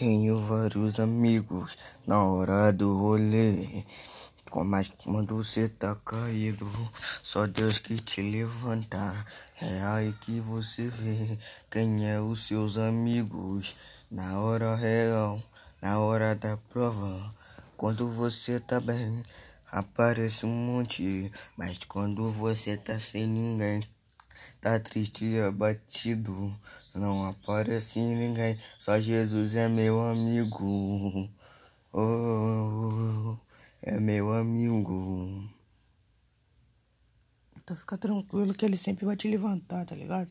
Tenho vários amigos na hora do rolê. Mas quando você tá caído, só Deus que te levanta. É aí que você vê quem é os seus amigos. Na hora real, na hora da prova. Quando você tá bem, aparece um monte. Mas quando você tá sem ninguém, tá triste e abatido. Não aparece ninguém, só Jesus é meu amigo. Oh, é meu amigo. Então fica tranquilo que ele sempre vai te levantar, tá ligado?